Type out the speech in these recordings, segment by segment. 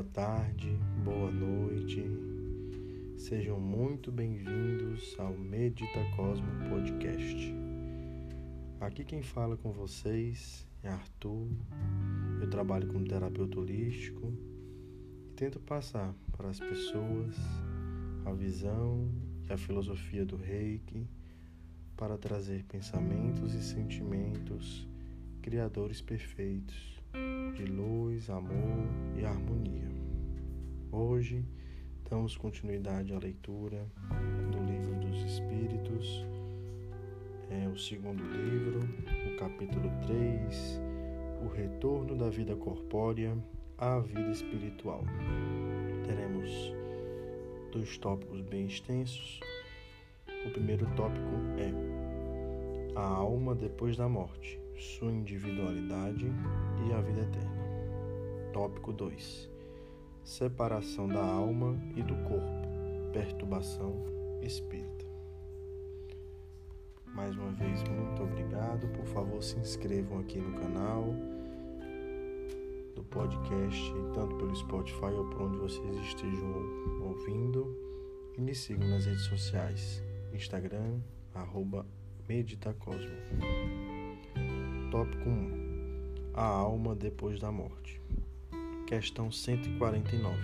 boa tarde, boa noite. Sejam muito bem-vindos ao Medita Cosmo Podcast. Aqui quem fala com vocês é Arthur. Eu trabalho como terapeuta holístico e tento passar para as pessoas a visão e a filosofia do Reiki para trazer pensamentos e sentimentos criadores perfeitos de luz, amor e harmonia. Hoje damos continuidade à leitura do Livro dos Espíritos, é o segundo livro, o capítulo 3, o retorno da vida corpórea à vida espiritual. Teremos dois tópicos bem extensos. O primeiro tópico é a alma depois da morte sua individualidade e a vida eterna. Tópico 2: Separação da alma e do corpo, perturbação espírita. Mais uma vez, muito obrigado. Por favor, se inscrevam aqui no canal do podcast, tanto pelo Spotify ou por onde vocês estejam ouvindo. E me sigam nas redes sociais: Instagram, arroba Meditacosmo. Tópico 1 A alma depois da morte. Questão 149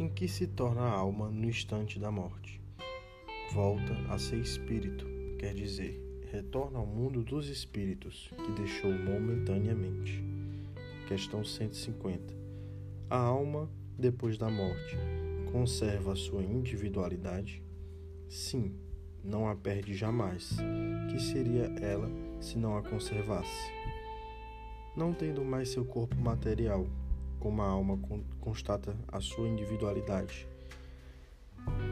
Em que se torna a alma no instante da morte? Volta a ser espírito, quer dizer, retorna ao mundo dos espíritos que deixou momentaneamente. Questão 150 A alma, depois da morte, conserva sua individualidade? Sim, não a perde jamais. Que seria ela se não a conservasse? Não tendo mais seu corpo material, como a alma constata a sua individualidade,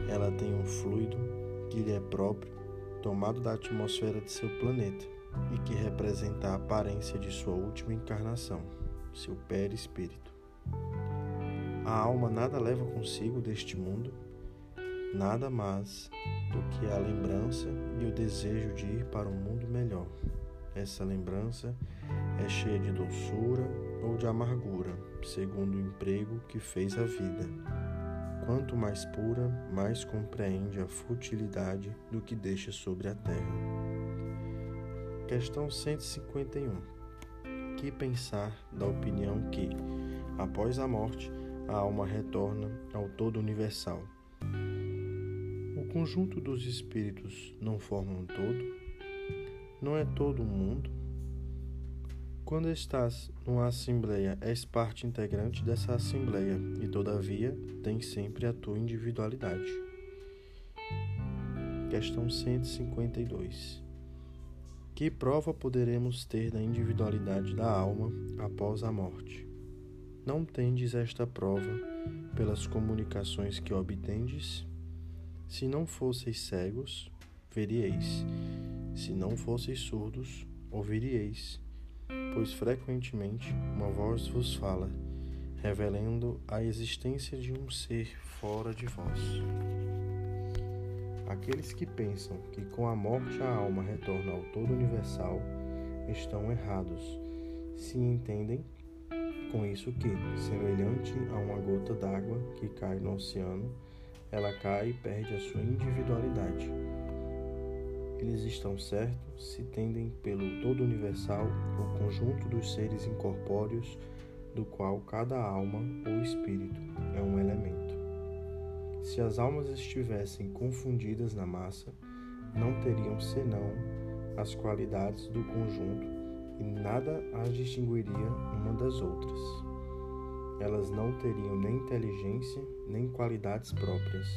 ela tem um fluido que lhe é próprio, tomado da atmosfera de seu planeta e que representa a aparência de sua última encarnação, seu perispírito. A alma nada leva consigo deste mundo, nada mais do que a lembrança e o desejo de ir para um mundo melhor. Essa lembrança é cheia de doçura ou de amargura, segundo o emprego que fez a vida. Quanto mais pura, mais compreende a futilidade do que deixa sobre a terra. Questão 151. Que pensar da opinião que, após a morte, a alma retorna ao todo universal? conjunto dos espíritos não forma um todo? Não é todo o mundo? Quando estás numa assembleia, és parte integrante dessa assembleia e, todavia, tens sempre a tua individualidade. Questão 152. Que prova poderemos ter da individualidade da alma após a morte? Não tendes esta prova pelas comunicações que obtendes? Se não fosseis cegos, veríeis. Se não fosseis surdos, ouviríeis. Pois frequentemente uma voz vos fala, revelando a existência de um ser fora de vós. Aqueles que pensam que com a morte a alma retorna ao todo universal estão errados, se entendem com isso que, semelhante a uma gota d'água que cai no oceano, ela cai e perde a sua individualidade. Eles estão certos se tendem pelo todo universal o conjunto dos seres incorpóreos do qual cada alma ou espírito é um elemento. Se as almas estivessem confundidas na massa, não teriam senão as qualidades do conjunto e nada as distinguiria uma das outras elas não teriam nem inteligência nem qualidades próprias,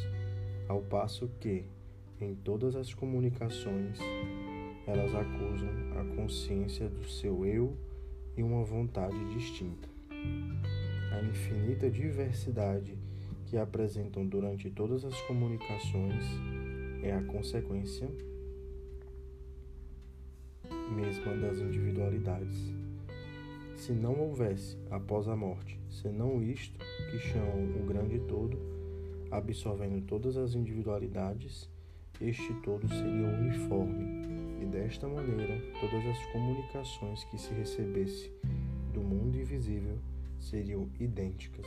ao passo que, em todas as comunicações, elas acusam a consciência do seu eu e uma vontade distinta. A infinita diversidade que apresentam durante todas as comunicações é a consequência mesma das individualidades. Se não houvesse, após a morte, senão isto que chamam o grande todo, absorvendo todas as individualidades, este todo seria uniforme, e desta maneira todas as comunicações que se recebesse do mundo invisível seriam idênticas,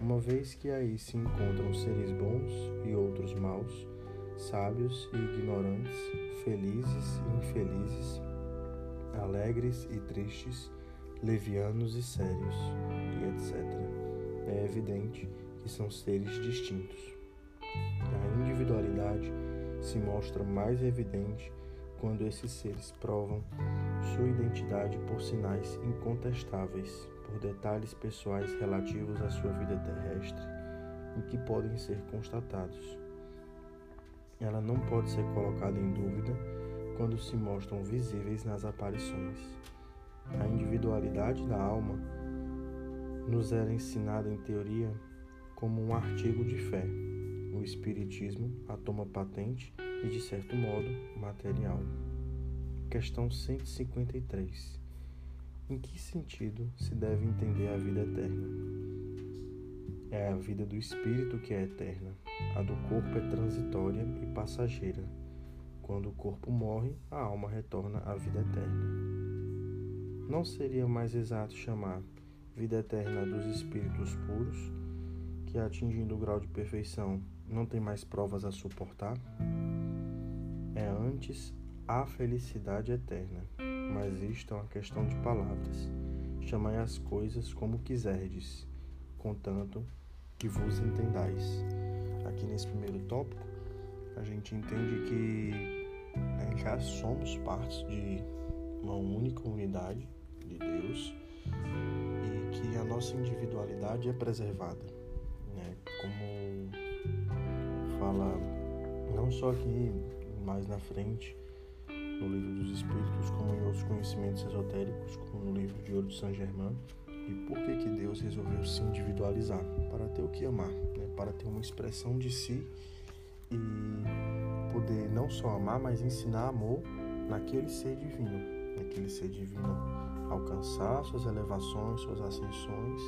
uma vez que aí se encontram seres bons e outros maus, sábios e ignorantes, felizes e infelizes, alegres e tristes, levianos e sérios, e etc. É evidente que são seres distintos. Se mostra mais evidente quando esses seres provam sua identidade por sinais incontestáveis, por detalhes pessoais relativos à sua vida terrestre e que podem ser constatados. Ela não pode ser colocada em dúvida quando se mostram visíveis nas aparições. A individualidade da alma nos era ensinada em teoria como um artigo de fé. O Espiritismo a toma patente e, de certo modo, material. Questão 153. Em que sentido se deve entender a vida eterna? É a vida do espírito que é eterna. A do corpo é transitória e passageira. Quando o corpo morre, a alma retorna à vida eterna. Não seria mais exato chamar vida eterna dos espíritos puros, que atingindo o grau de perfeição não tem mais provas a suportar? É antes a felicidade eterna, mas isto é uma questão de palavras. Chamai as coisas como quiserdes, contanto que vos entendais. Aqui nesse primeiro tópico, a gente entende que né, já somos partes de uma única unidade de Deus e que a nossa individualidade é preservada, né? Como fala não só aqui, mais na frente, no livro dos Espíritos, como em outros conhecimentos esotéricos, como no livro de Ouro de Saint Germain. E por que que Deus resolveu se individualizar? Para ter o que amar, né? para ter uma expressão de si e poder não só amar, mas ensinar amor naquele ser divino, naquele ser divino alcançar suas elevações, suas ascensões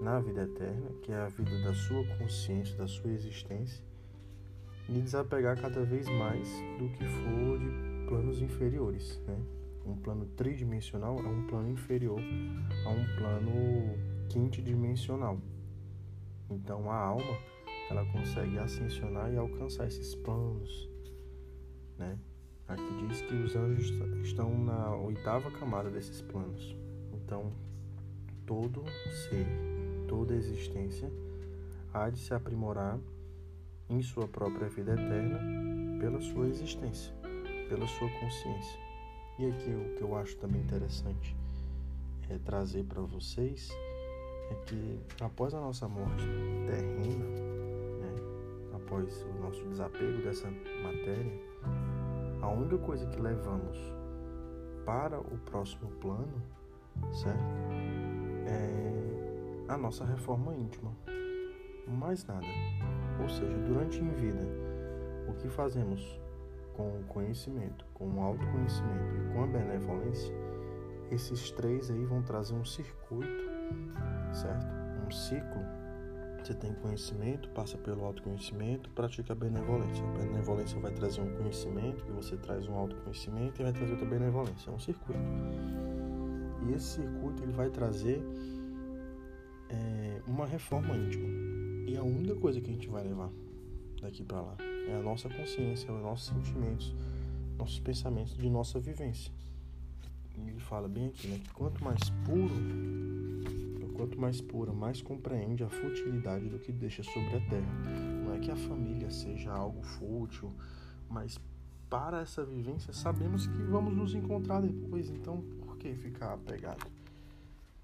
na vida eterna, que é a vida da sua consciência, da sua existência, e desapegar cada vez mais do que for de planos inferiores. Né? Um plano tridimensional é um plano inferior a um plano quintidimensional. Então a alma ela consegue ascensionar e alcançar esses planos. Né? Aqui diz que os anjos estão na oitava camada desses planos. Então todo ser, toda existência há de se aprimorar em sua própria vida eterna pela sua existência pela sua consciência. E aqui o que eu acho também interessante é trazer para vocês é que após a nossa morte terrena, né, após o nosso desapego dessa matéria, a única coisa que levamos para o próximo plano, certo? É a nossa reforma íntima. Mais nada. Ou seja, durante em vida, o que fazemos com o conhecimento, com o autoconhecimento e com a benevolência, esses três aí vão trazer um circuito, certo? Um ciclo. Você tem conhecimento, passa pelo autoconhecimento, pratica a benevolência. A benevolência vai trazer um conhecimento, que você traz um autoconhecimento e vai trazer outra benevolência. É um circuito. E esse circuito ele vai trazer é, uma reforma íntima. E a única coisa que a gente vai levar daqui para lá é a nossa consciência, os nossos sentimentos, nossos pensamentos de nossa vivência. E ele fala bem aqui, né, que quanto mais puro, quanto mais pura, mais compreende a futilidade do que deixa sobre a terra. Não é que a família seja algo fútil, mas para essa vivência sabemos que vamos nos encontrar depois, então por que ficar apegado?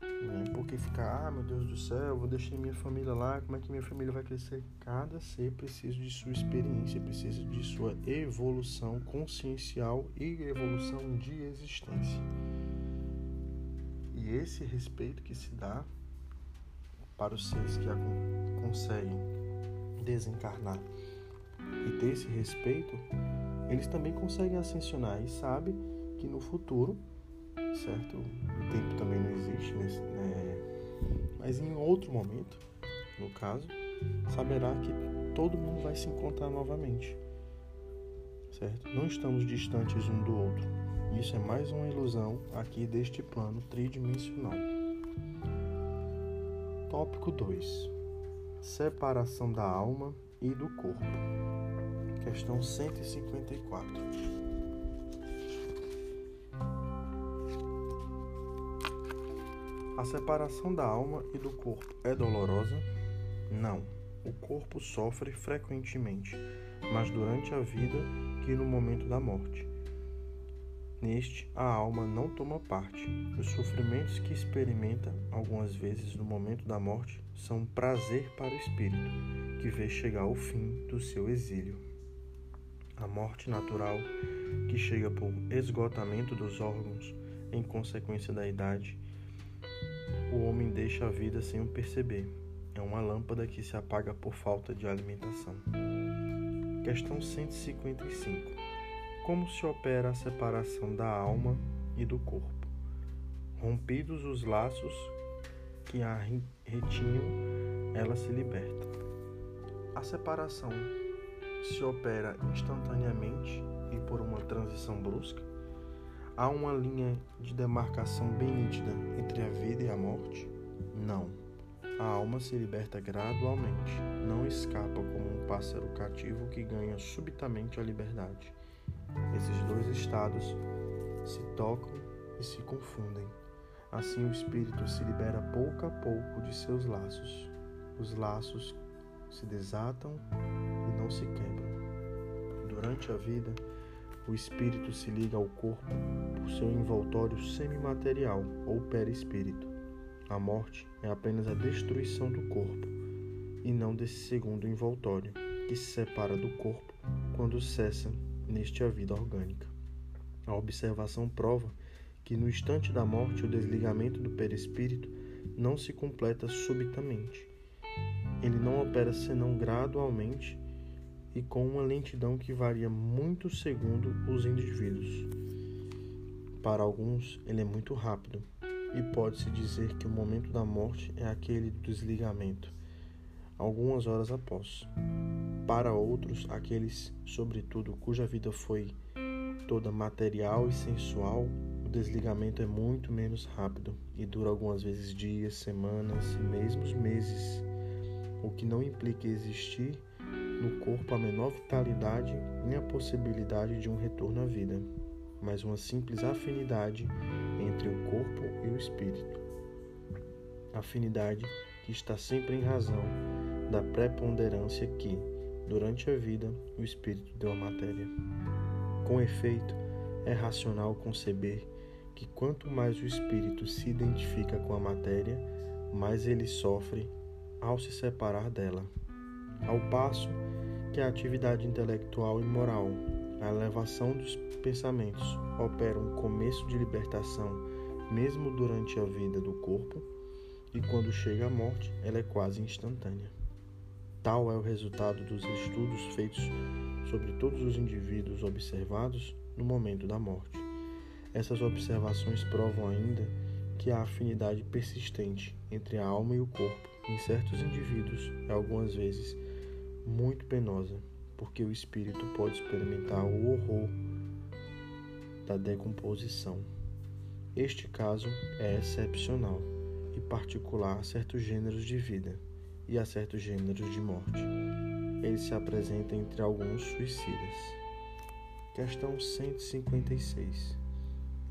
Né? Porque ficar, ah meu Deus do céu, vou deixar minha família lá, como é que minha família vai crescer? Cada ser precisa de sua experiência, precisa de sua evolução consciencial e evolução de existência. E esse respeito que se dá para os seres que conseguem desencarnar e ter esse respeito, eles também conseguem ascensionar e sabe que no futuro certo? O tempo também não existe, né? mas em outro momento, no caso, saberá que todo mundo vai se encontrar novamente, certo? Não estamos distantes um do outro. Isso é mais uma ilusão aqui deste plano tridimensional. Tópico 2: Separação da alma e do corpo. Questão 154. A separação da alma e do corpo é dolorosa? Não. O corpo sofre frequentemente, mas durante a vida que no momento da morte. Neste, a alma não toma parte. Os sofrimentos que experimenta, algumas vezes no momento da morte, são um prazer para o espírito, que vê chegar o fim do seu exílio. A morte natural, que chega por esgotamento dos órgãos em consequência da idade, o homem deixa a vida sem o perceber. É uma lâmpada que se apaga por falta de alimentação. Questão 155. Como se opera a separação da alma e do corpo? Rompidos os laços que a retinham, ela se liberta. A separação se opera instantaneamente e por uma transição brusca? Há uma linha de demarcação bem nítida entre a vida e a morte? Não. A alma se liberta gradualmente, não escapa como um pássaro cativo que ganha subitamente a liberdade. Esses dois estados se tocam e se confundem. Assim, o espírito se libera pouco a pouco de seus laços. Os laços se desatam e não se quebram. Durante a vida, o espírito se liga ao corpo por seu envoltório semimaterial ou perispírito. A morte é apenas a destruição do corpo e não desse segundo envoltório, que se separa do corpo quando cessa neste a vida orgânica. A observação prova que no instante da morte o desligamento do perispírito não se completa subitamente. Ele não opera senão gradualmente e com uma lentidão que varia muito segundo os indivíduos. Para alguns, ele é muito rápido, e pode-se dizer que o momento da morte é aquele do desligamento, algumas horas após. Para outros, aqueles, sobretudo, cuja vida foi toda material e sensual, o desligamento é muito menos rápido e dura algumas vezes dias, semanas e mesmo meses, o que não implica existir no corpo a menor vitalidade nem a possibilidade de um retorno à vida, mas uma simples afinidade entre o corpo e o espírito. Afinidade que está sempre em razão da preponderância que, durante a vida, o espírito deu à matéria. Com efeito, é racional conceber que quanto mais o espírito se identifica com a matéria, mais ele sofre ao se separar dela. Ao passo que a atividade intelectual e moral, a elevação dos pensamentos, opera um começo de libertação, mesmo durante a vida do corpo, e quando chega a morte, ela é quase instantânea. Tal é o resultado dos estudos feitos sobre todos os indivíduos observados no momento da morte. Essas observações provam ainda que a afinidade persistente entre a alma e o corpo em certos indivíduos é algumas vezes muito penosa, porque o espírito pode experimentar o horror da decomposição. Este caso é excepcional e particular a certos gêneros de vida e a certos gêneros de morte. Ele se apresenta entre alguns suicidas. Questão 156.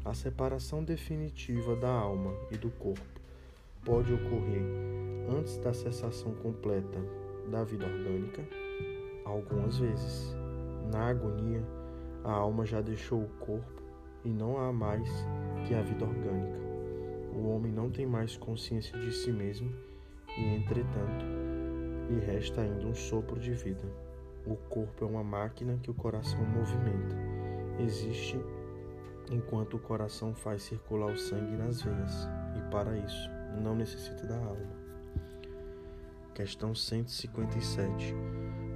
A separação definitiva da alma e do corpo pode ocorrer antes da cessação completa da vida orgânica? Algumas vezes. Na agonia, a alma já deixou o corpo e não há mais que a vida orgânica. O homem não tem mais consciência de si mesmo e, entretanto, lhe resta ainda um sopro de vida. O corpo é uma máquina que o coração movimenta. Existe enquanto o coração faz circular o sangue nas veias, e para isso não necessita da alma. Questão 157.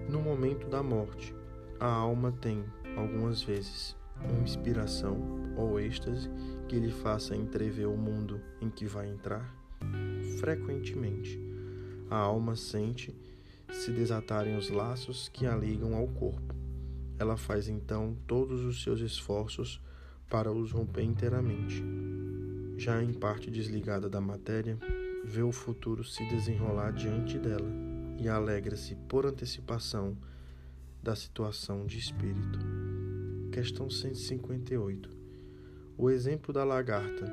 No momento da morte, a alma tem, algumas vezes, uma inspiração ou êxtase que lhe faça entrever o mundo em que vai entrar? Frequentemente, a alma sente se desatarem os laços que a ligam ao corpo. Ela faz então todos os seus esforços para os romper inteiramente. Já em parte desligada da matéria, vê o futuro se desenrolar diante dela e alegra-se por antecipação da situação de espírito. Questão 158. O exemplo da lagarta,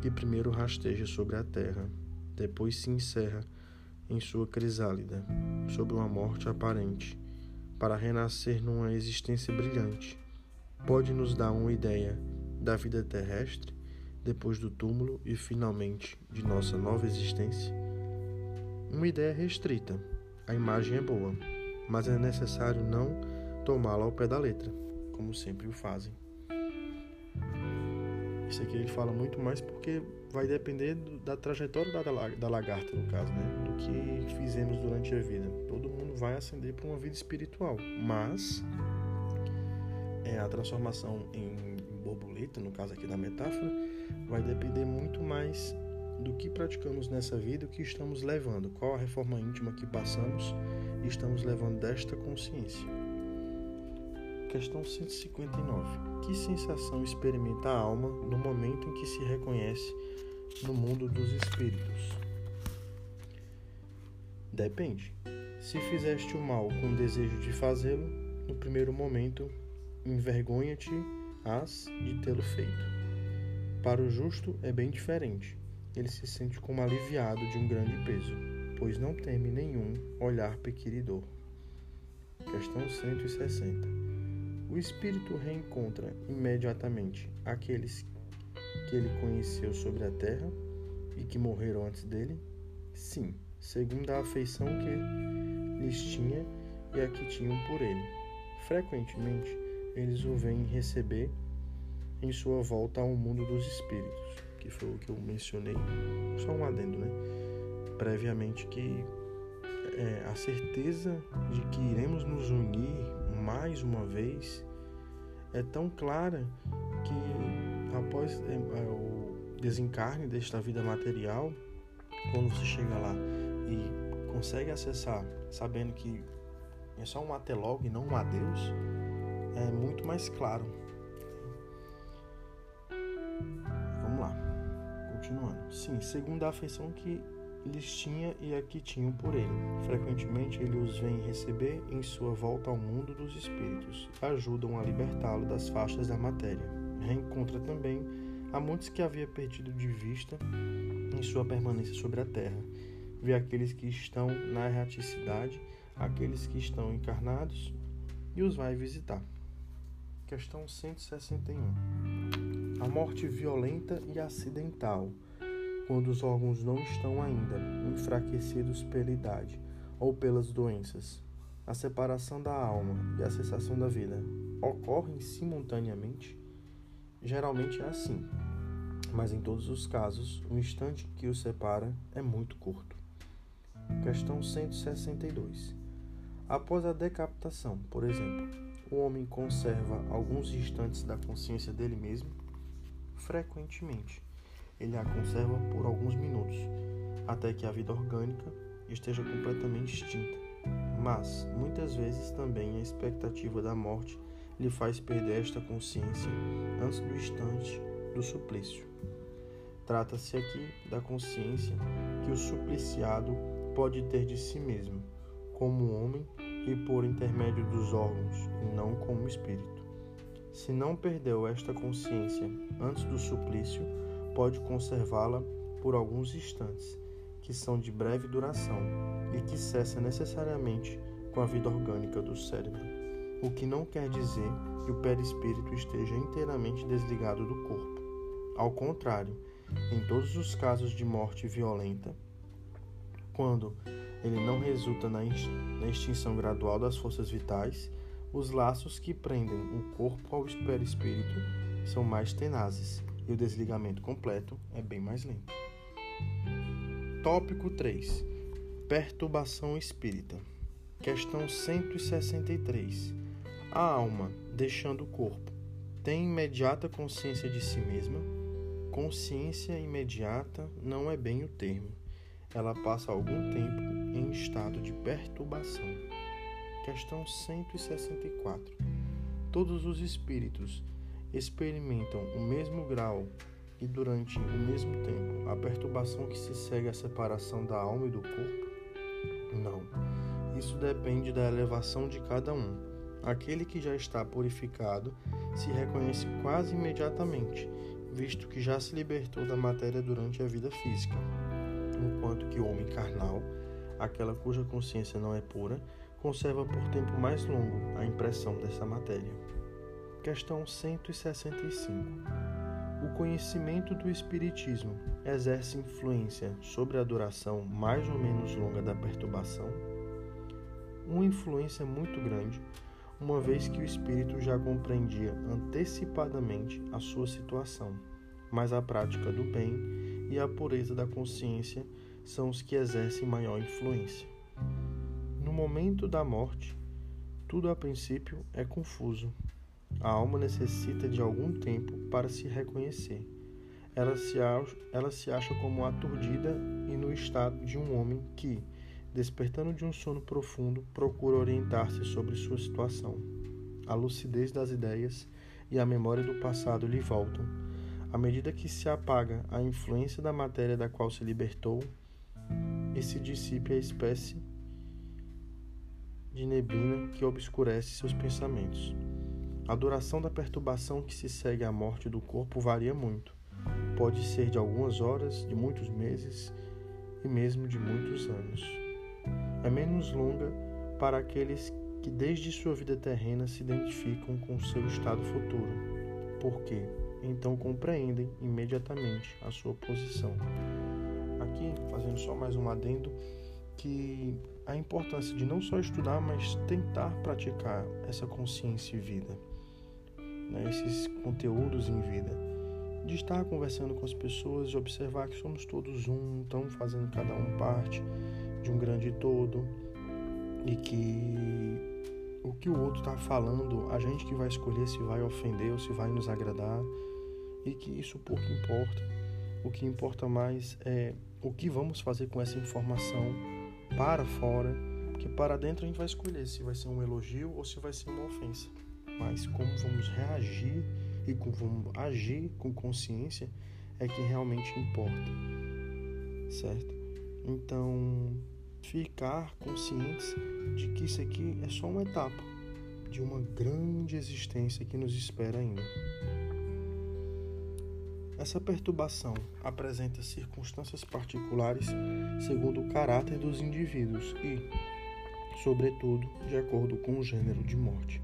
que primeiro rasteja sobre a terra, depois se encerra em sua crisálida, sob uma morte aparente, para renascer numa existência brilhante, pode nos dar uma ideia da vida terrestre depois do túmulo e finalmente de nossa nova existência? Uma ideia restrita. A imagem é boa, mas é necessário não tomá-la ao pé da letra, como sempre o fazem. Isso aqui ele fala muito mais porque vai depender da trajetória da, lagarta, no caso, né? do que fizemos durante a vida. Todo mundo vai ascender para uma vida espiritual, mas é, a transformação em borboleta, no caso aqui da metáfora, vai depender muito mais do que praticamos nessa vida, o que estamos levando, qual a reforma íntima que passamos e estamos levando desta consciência. Questão 159. Que sensação experimenta a alma no momento em que se reconhece no mundo dos espíritos? Depende. Se fizeste o mal com desejo de fazê-lo, no primeiro momento envergonha-te as de tê-lo feito. Para o justo é bem diferente. Ele se sente como aliviado de um grande peso, pois não teme nenhum olhar pequiridor. Questão 160. O espírito reencontra imediatamente aqueles que ele conheceu sobre a terra e que morreram antes dele? Sim, segundo a afeição que lhes tinha e a que tinham por ele. Frequentemente, eles o vêm receber em sua volta ao mundo dos espíritos, que foi o que eu mencionei, só um adendo, né? Previamente, que é, a certeza de que iremos nos unir mais uma vez é tão clara que após é, é, o desencarne desta vida material, quando você chega lá e consegue acessar, sabendo que é só um atelog e não um adeus, é muito mais claro. Continuando. Sim, segundo a afeição que lhes tinha e a que tinham por ele. Frequentemente ele os vem receber em sua volta ao mundo dos espíritos, ajudam a libertá-lo das faixas da matéria. Reencontra também a muitos que havia perdido de vista em sua permanência sobre a terra. Vê aqueles que estão na erraticidade, aqueles que estão encarnados e os vai visitar. Questão 161. A morte violenta e acidental, quando os órgãos não estão ainda enfraquecidos pela idade ou pelas doenças. A separação da alma e a cessação da vida ocorrem simultaneamente? Geralmente é assim, mas em todos os casos, o instante que os separa é muito curto. Questão 162. Após a decapitação, por exemplo, o homem conserva alguns instantes da consciência dele mesmo? Frequentemente, ele a conserva por alguns minutos, até que a vida orgânica esteja completamente extinta. Mas, muitas vezes também a expectativa da morte lhe faz perder esta consciência antes do instante do suplício. Trata-se aqui da consciência que o supliciado pode ter de si mesmo, como homem e por intermédio dos órgãos, e não como espírito. Se não perdeu esta consciência antes do suplício, pode conservá-la por alguns instantes, que são de breve duração e que cessa necessariamente com a vida orgânica do cérebro, o que não quer dizer que o perispírito esteja inteiramente desligado do corpo. Ao contrário, em todos os casos de morte violenta, quando ele não resulta na extinção gradual das forças vitais, os laços que prendem o corpo ao perispírito são mais tenazes e o desligamento completo é bem mais lento. Tópico 3. Perturbação espírita. Questão 163. A alma, deixando o corpo, tem imediata consciência de si mesma? Consciência imediata não é bem o termo ela passa algum tempo em estado de perturbação. Questão 164. Todos os espíritos experimentam o mesmo grau e durante o mesmo tempo a perturbação que se segue à separação da alma e do corpo? Não. Isso depende da elevação de cada um. Aquele que já está purificado se reconhece quase imediatamente, visto que já se libertou da matéria durante a vida física, enquanto que o homem carnal, aquela cuja consciência não é pura, conserva por tempo mais longo a impressão dessa matéria. Questão 165. O conhecimento do Espiritismo exerce influência sobre a duração mais ou menos longa da perturbação? Uma influência muito grande, uma vez que o espírito já compreendia antecipadamente a sua situação, mas a prática do bem e a pureza da consciência são os que exercem maior influência. No momento da morte, tudo a princípio é confuso, a alma necessita de algum tempo para se reconhecer. Ela se, acha, ela se acha como aturdida e no estado de um homem que, despertando de um sono profundo, procura orientar-se sobre sua situação. A lucidez das ideias e a memória do passado lhe voltam. À medida que se apaga a influência da matéria da qual se libertou, e se dissipe a espécie de neblina que obscurece seus pensamentos. A duração da perturbação que se segue à morte do corpo varia muito. Pode ser de algumas horas, de muitos meses e mesmo de muitos anos. É menos longa para aqueles que desde sua vida terrena se identificam com seu estado futuro, porque então compreendem imediatamente a sua posição. Aqui, fazendo só mais um adendo, que a importância de não só estudar, mas tentar praticar essa consciência e vida né, esses conteúdos em vida. De estar conversando com as pessoas e observar que somos todos um, estamos fazendo cada um parte de um grande todo e que o que o outro está falando, a gente que vai escolher se vai ofender ou se vai nos agradar e que isso pouco importa. O que importa mais é o que vamos fazer com essa informação para fora, porque para dentro a gente vai escolher se vai ser um elogio ou se vai ser uma ofensa mas como vamos reagir e como vamos agir com consciência é que realmente importa, certo? Então, ficar conscientes de que isso aqui é só uma etapa de uma grande existência que nos espera ainda. Essa perturbação apresenta circunstâncias particulares segundo o caráter dos indivíduos e, sobretudo, de acordo com o gênero de morte.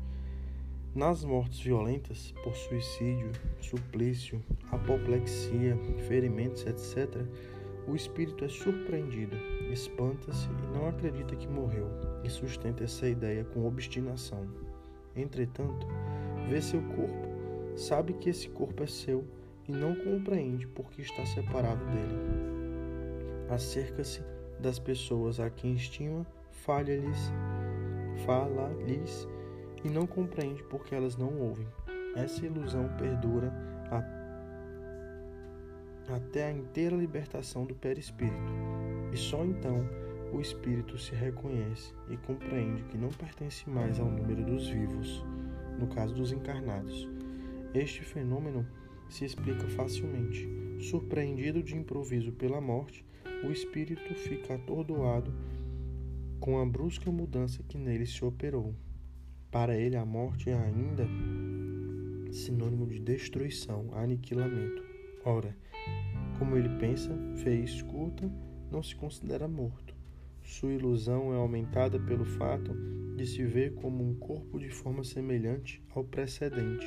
Nas mortes violentas, por suicídio, suplício, apoplexia, ferimentos, etc., o espírito é surpreendido, espanta-se e não acredita que morreu, e sustenta essa ideia com obstinação. Entretanto, vê seu corpo, sabe que esse corpo é seu e não compreende porque está separado dele. Acerca-se das pessoas a quem estima, falha-lhes, fala-lhes e não compreende porque elas não ouvem. Essa ilusão perdura a... até a inteira libertação do perispírito, e só então o espírito se reconhece e compreende que não pertence mais ao número dos vivos, no caso dos encarnados. Este fenômeno se explica facilmente. Surpreendido de improviso pela morte, o espírito fica atordoado com a brusca mudança que nele se operou. Para ele, a morte é ainda sinônimo de destruição, aniquilamento. Ora, como ele pensa, e escuta, não se considera morto. Sua ilusão é aumentada pelo fato de se ver como um corpo de forma semelhante ao precedente,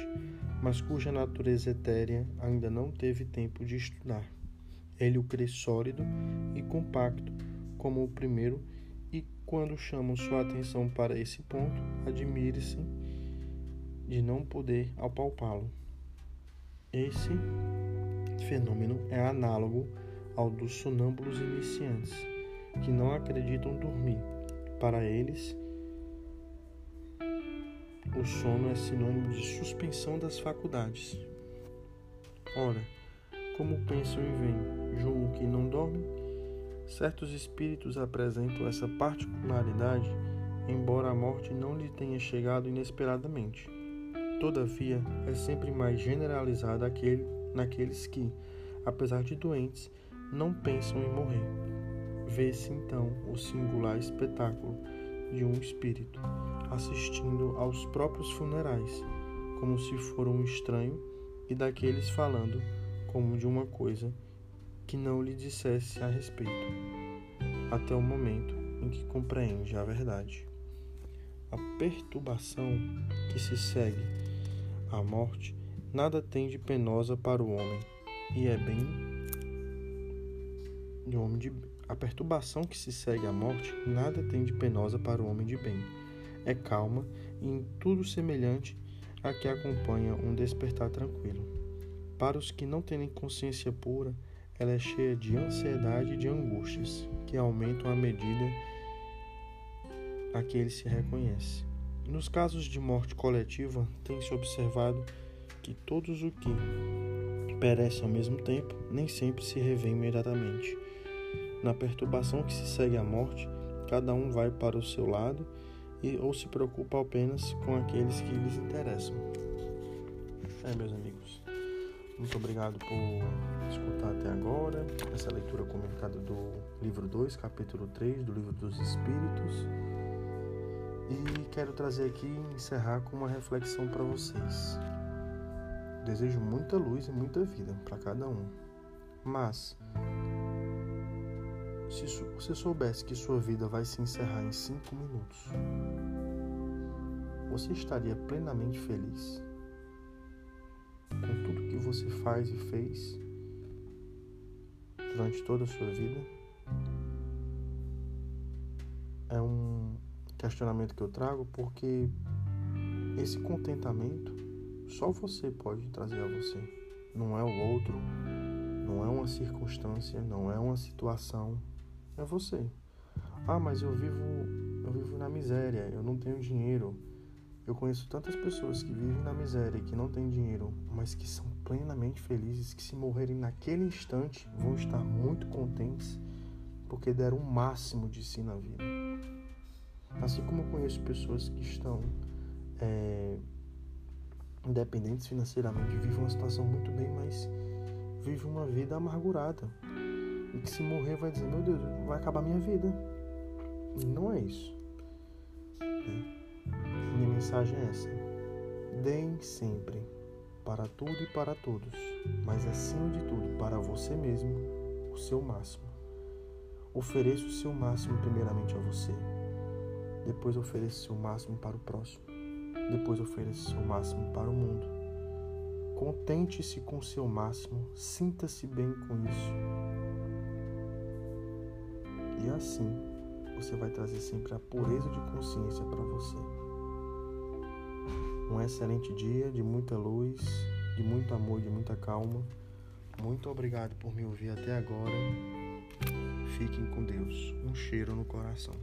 mas cuja natureza etérea ainda não teve tempo de estudar. Ele o crê sólido e compacto, como o primeiro quando chamam sua atenção para esse ponto, admire-se de não poder apalpá-lo. Esse fenômeno é análogo ao dos sonâmbulos iniciantes, que não acreditam dormir. Para eles, o sono é sinônimo de suspensão das faculdades. Ora, como pensam e veem, julgam que não dormem Certos espíritos apresentam essa particularidade, embora a morte não lhe tenha chegado inesperadamente. Todavia, é sempre mais generalizada aquele, naqueles que, apesar de doentes, não pensam em morrer. Vê-se então o singular espetáculo de um espírito assistindo aos próprios funerais, como se for um estranho, e daqueles falando como de uma coisa que não lhe dissesse a respeito, até o momento em que compreende a verdade. A perturbação que se segue à morte nada tem de penosa para o homem, e é bem de homem de a perturbação que se segue à morte nada tem de penosa para o homem de bem. É calma e em tudo semelhante a que acompanha um despertar tranquilo. Para os que não têm consciência pura, ela é cheia de ansiedade e de angústias, que aumentam à medida a que ele se reconhece. Nos casos de morte coletiva, tem-se observado que todos os que perecem ao mesmo tempo nem sempre se revêem imediatamente. Na perturbação que se segue à morte, cada um vai para o seu lado e ou se preocupa apenas com aqueles que lhes interessam. É, meus amigos. Muito obrigado por escutar até agora essa leitura comentada do livro 2, capítulo 3 do livro dos Espíritos. E quero trazer aqui e encerrar com uma reflexão para vocês. Desejo muita luz e muita vida para cada um. Mas, se você soubesse que sua vida vai se encerrar em cinco minutos, você estaria plenamente feliz? com tudo que você faz e fez durante toda a sua vida? É um questionamento que eu trago porque esse contentamento só você pode trazer a você. Não é o outro, não é uma circunstância, não é uma situação, é você. Ah, mas eu vivo, eu vivo na miséria, eu não tenho dinheiro, eu conheço tantas pessoas que vivem na miséria e que não têm dinheiro, mas que são plenamente felizes, que se morrerem naquele instante vão estar muito contentes porque deram o máximo de si na vida. Assim como eu conheço pessoas que estão é, independentes financeiramente, vivem uma situação muito bem, mas vivem uma vida amargurada. E que se morrer vai dizer, meu Deus, vai acabar minha vida. E não é isso. É minha mensagem é essa. Deem sempre, para tudo e para todos, mas acima de tudo, para você mesmo, o seu máximo. Ofereça o seu máximo primeiramente a você. Depois ofereça o seu máximo para o próximo. Depois ofereça o seu máximo para o mundo. Contente-se com o seu máximo, sinta-se bem com isso. E assim, você vai trazer sempre a pureza de consciência para você um excelente dia de muita luz, de muito amor, de muita calma. Muito obrigado por me ouvir até agora. Fiquem com Deus. Um cheiro no coração.